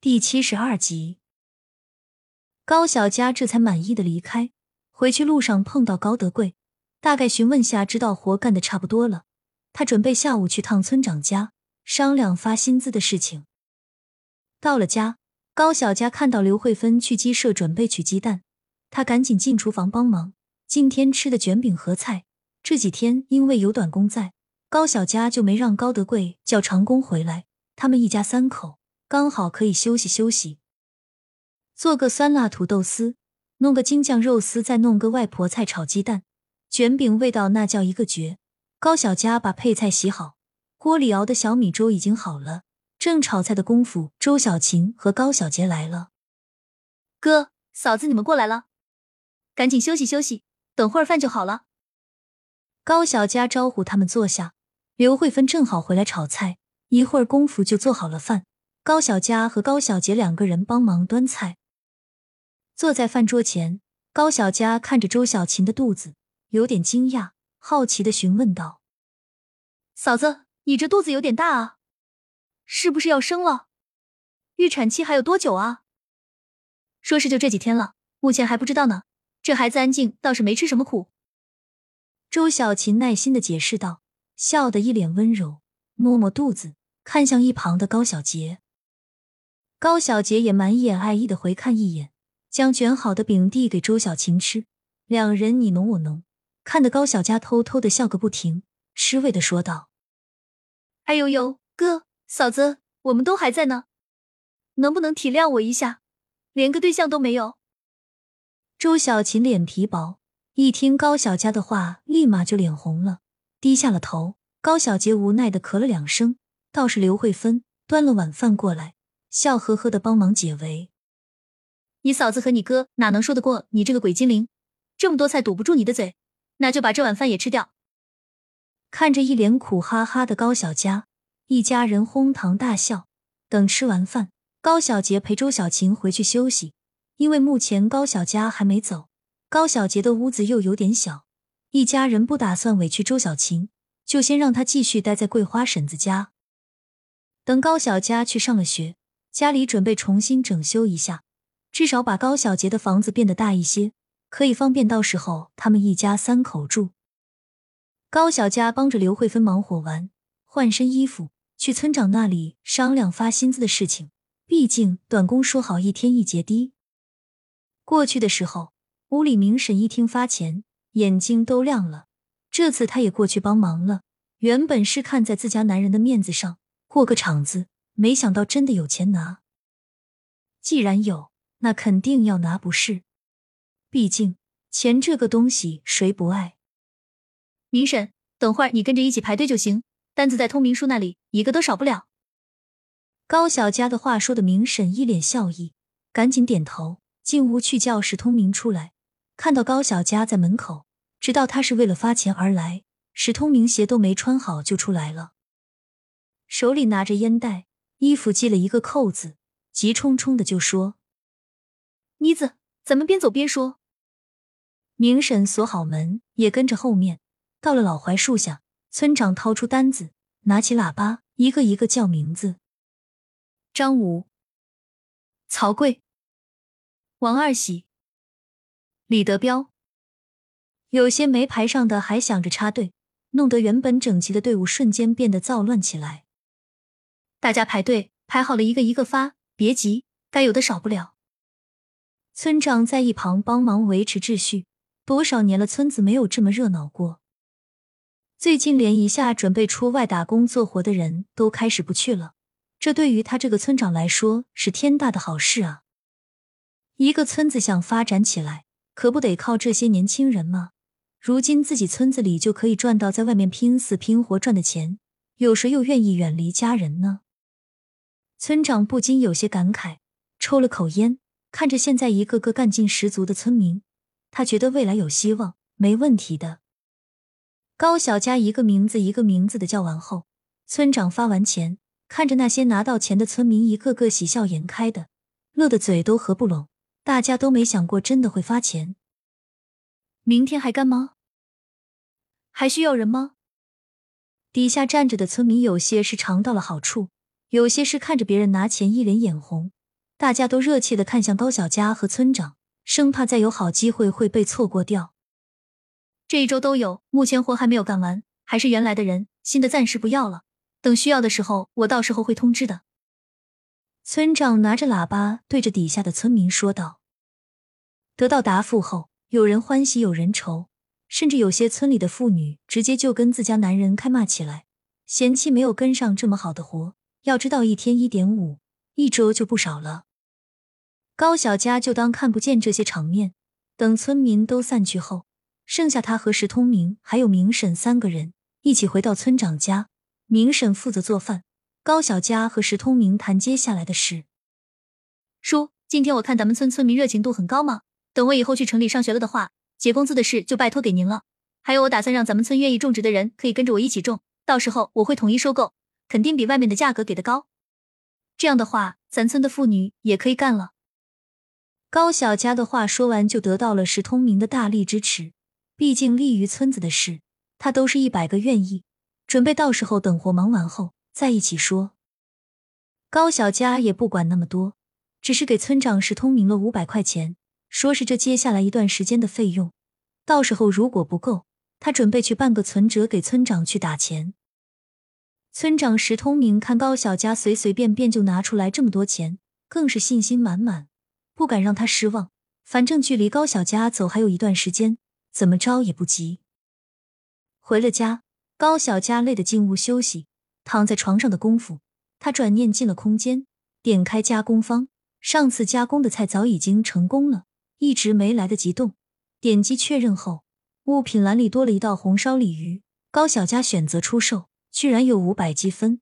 第七十二集，高小佳这才满意的离开。回去路上碰到高德贵，大概询问下，知道活干的差不多了。他准备下午去趟村长家商量发薪资的事情。到了家，高小佳看到刘慧芬去鸡舍准备取鸡蛋，他赶紧进厨房帮忙。今天吃的卷饼和菜，这几天因为有短工在，高小佳就没让高德贵叫长工回来。他们一家三口。刚好可以休息休息，做个酸辣土豆丝，弄个京酱肉丝，再弄个外婆菜炒鸡蛋，卷饼味道那叫一个绝。高小佳把配菜洗好，锅里熬的小米粥已经好了。正炒菜的功夫，周小琴和高小杰来了。哥嫂子，你们过来了，赶紧休息休息，等会儿饭就好了。高小佳招呼他们坐下。刘慧芬正好回来炒菜，一会儿功夫就做好了饭。高小佳和高小杰两个人帮忙端菜，坐在饭桌前。高小佳看着周小琴的肚子，有点惊讶，好奇的询问道：“嫂子，你这肚子有点大啊，是不是要生了？预产期还有多久啊？”“说是就这几天了，目前还不知道呢。这孩子安静，倒是没吃什么苦。”周小琴耐心的解释道，笑得一脸温柔，摸摸肚子，看向一旁的高小杰。高小杰也满眼爱意的回看一眼，将卷好的饼递给周小琴吃，两人你侬我侬，看得高小佳偷偷的笑个不停，吃味的说道：“哎呦呦，哥嫂子，我们都还在呢，能不能体谅我一下？连个对象都没有。”周小琴脸皮薄，一听高小佳的话，立马就脸红了，低下了头。高小杰无奈的咳了两声，倒是刘慧芬端了晚饭过来。笑呵呵的帮忙解围，你嫂子和你哥哪能说得过你这个鬼精灵？这么多菜堵不住你的嘴，那就把这碗饭也吃掉。看着一脸苦哈哈的高小佳，一家人哄堂大笑。等吃完饭，高小杰陪周小琴回去休息，因为目前高小佳还没走，高小杰的屋子又有点小，一家人不打算委屈周小琴，就先让他继续待在桂花婶子家。等高小佳去上了学。家里准备重新整修一下，至少把高小杰的房子变得大一些，可以方便到时候他们一家三口住。高小佳帮着刘慧芬忙活完，换身衣服去村长那里商量发薪资的事情。毕竟短工说好一天一结低。过去的时候，屋里明婶一听发钱，眼睛都亮了。这次她也过去帮忙了。原本是看在自家男人的面子上过个场子。没想到真的有钱拿，既然有，那肯定要拿，不是？毕竟钱这个东西谁不爱？明婶，等会儿你跟着一起排队就行，单子在通明叔那里，一个都少不了。高小佳的话说的，明婶一脸笑意，赶紧点头，进屋去叫史通明出来。看到高小佳在门口，知道他是为了发钱而来。史通明鞋都没穿好就出来了，手里拿着烟袋。衣服系了一个扣子，急冲冲的就说：“妮子，咱们边走边说。”明婶锁好门，也跟着后面。到了老槐树下，村长掏出单子，拿起喇叭，一个一个叫名字：张武、曹贵、王二喜、李德彪。有些没排上的还想着插队，弄得原本整齐的队伍瞬间变得躁乱起来。大家排队排好了，一个一个发，别急，该有的少不了。村长在一旁帮忙维持秩序。多少年了，村子没有这么热闹过。最近连一下准备出外打工做活的人都开始不去了，这对于他这个村长来说是天大的好事啊！一个村子想发展起来，可不得靠这些年轻人吗？如今自己村子里就可以赚到在外面拼死拼活赚的钱，有谁又愿意远离家人呢？村长不禁有些感慨，抽了口烟，看着现在一个个干劲十足的村民，他觉得未来有希望，没问题的。高小佳一个名字一个名字的叫完后，村长发完钱，看着那些拿到钱的村民，一个个喜笑颜开的，乐得嘴都合不拢。大家都没想过真的会发钱。明天还干吗？还需要人吗？底下站着的村民有些是尝到了好处。有些是看着别人拿钱，一脸眼红，大家都热切的看向高小佳和村长，生怕再有好机会会被错过掉。这一周都有，目前活还没有干完，还是原来的人，新的暂时不要了。等需要的时候，我到时候会通知的。村长拿着喇叭对着底下的村民说道。得到答复后，有人欢喜有人愁，甚至有些村里的妇女直接就跟自家男人开骂起来，嫌弃没有跟上这么好的活。要知道，一天一点五，一周就不少了。高小佳就当看不见这些场面，等村民都散去后，剩下他和石通明还有明婶三个人一起回到村长家。明婶负责做饭，高小佳和石通明谈接下来的事。叔，今天我看咱们村村民热情度很高嘛。等我以后去城里上学了的话，结工资的事就拜托给您了。还有，我打算让咱们村愿意种植的人可以跟着我一起种，到时候我会统一收购，肯定比外面的价格给的高。这样的话，咱村的妇女也可以干了。高小佳的话说完，就得到了石通明的大力支持。毕竟利于村子的事，他都是一百个愿意。准备到时候等活忙完后再一起说。高小佳也不管那么多，只是给村长石通明了五百块钱，说是这接下来一段时间的费用。到时候如果不够，他准备去办个存折给村长去打钱。村长石通明看高小佳随随便便就拿出来这么多钱，更是信心满满，不敢让他失望。反正距离高小佳走还有一段时间，怎么着也不急。回了家。高小佳累得进屋休息，躺在床上的功夫，他转念进了空间，点开加工方，上次加工的菜早已经成功了，一直没来得及动。点击确认后，物品栏里多了一道红烧鲤鱼。高小佳选择出售，居然有五百积分，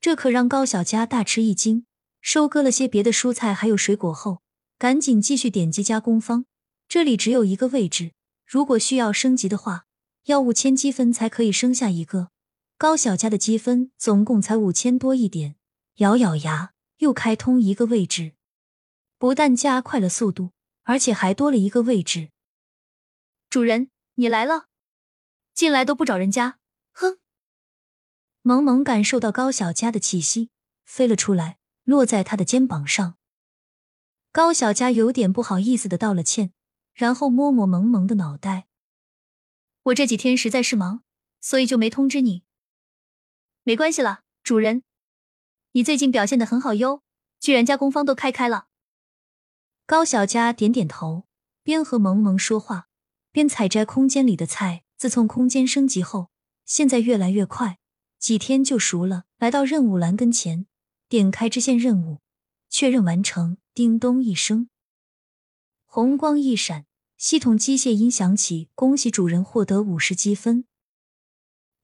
这可让高小佳大吃一惊。收割了些别的蔬菜还有水果后，赶紧继续点击加工方。这里只有一个位置，如果需要升级的话。要五千积分才可以升下一个，高小佳的积分总共才五千多一点，咬咬牙又开通一个位置，不但加快了速度，而且还多了一个位置。主人，你来了，进来都不找人家，萌萌感受到高小佳的气息，飞了出来，落在他的肩膀上。高小佳有点不好意思的道了歉，然后摸摸萌萌的脑袋。我这几天实在是忙，所以就没通知你。没关系了，主人，你最近表现的很好哟，居然加工方都开开了。高小佳点点头，边和萌萌说话，边采摘空间里的菜。自从空间升级后，现在越来越快，几天就熟了。来到任务栏跟前，点开支线任务，确认完成。叮咚一声，红光一闪。系统机械音响起，恭喜主人获得五十积分。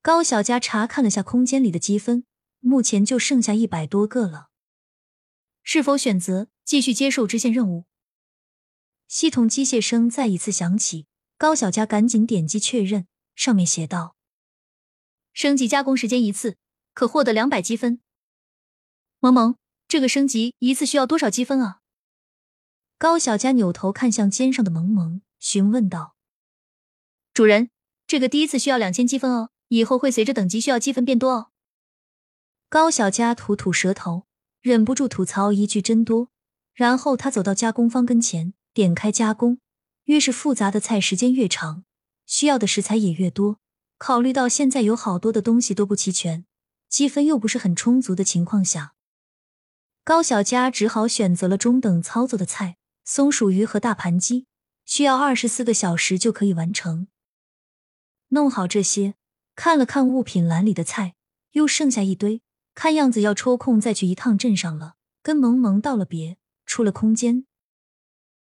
高小佳查看了下空间里的积分，目前就剩下一百多个了。是否选择继续接受支线任务？系统机械声再一次响起，高小佳赶紧点击确认，上面写道：升级加工时间一次，可获得两百积分。萌萌，这个升级一次需要多少积分啊？高小佳扭头看向肩上的萌萌。询问道：“主人，这个第一次需要两千积分哦，以后会随着等级需要积分变多哦。”高小佳吐吐舌头，忍不住吐槽一句：“真多。”然后他走到加工方跟前，点开加工。越是复杂的菜，时间越长，需要的食材也越多。考虑到现在有好多的东西都不齐全，积分又不是很充足的情况下，高小佳只好选择了中等操作的菜：松鼠鱼和大盘鸡。需要二十四个小时就可以完成。弄好这些，看了看物品栏里的菜，又剩下一堆，看样子要抽空再去一趟镇上了。跟萌萌道了别，出了空间，